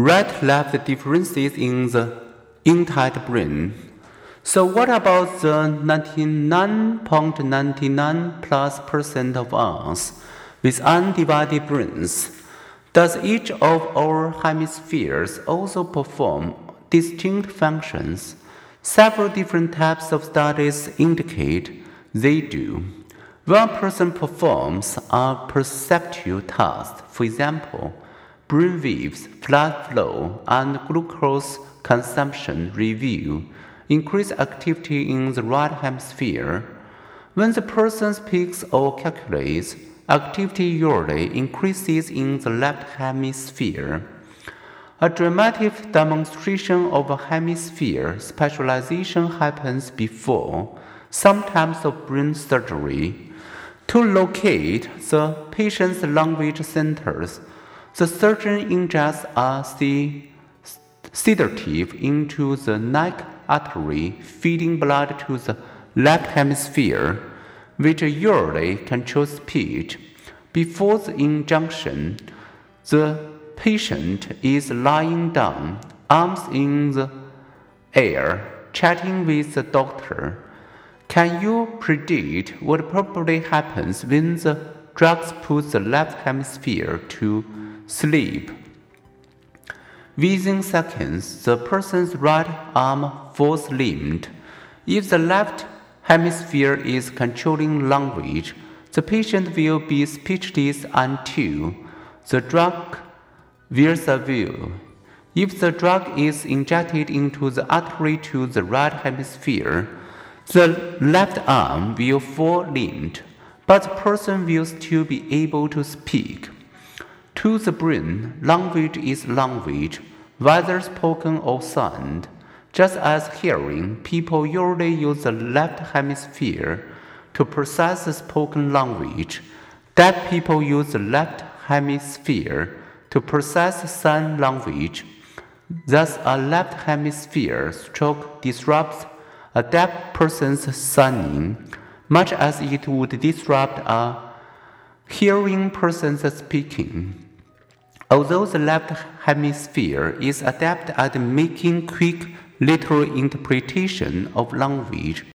right left differences in the entire brain. So what about the 99.99 plus percent of us with undivided brains? Does each of our hemispheres also perform distinct functions? Several different types of studies indicate they do. One person performs a perceptual task, for example, brain waves, blood flow, and glucose consumption review, increase activity in the right hemisphere. When the person speaks or calculates, activity usually increases in the left hemisphere. A dramatic demonstration of a hemisphere specialization happens before, sometimes of brain surgery. To locate the patient's language centers, the surgeon injects a sedative into the neck artery feeding blood to the left hemisphere, which usually controls speech. Before the injection, the patient is lying down, arms in the air, chatting with the doctor. Can you predict what probably happens when the drugs put the left hemisphere to sleep? Within seconds, the person's right arm falls limbed. If the left hemisphere is controlling language, the patient will be speechless until the drug wears away. If the drug is injected into the artery to the right hemisphere, the left arm will fall limbed, but the person will still be able to speak. To the brain, language is language, whether spoken or signed. Just as hearing, people usually use the left hemisphere to process the spoken language. Deaf people use the left hemisphere to process sign language. Thus, a left hemisphere stroke disrupts a deaf person's signing, much as it would disrupt a hearing person's speaking. Although the left hemisphere is adept at making quick literal interpretation of language,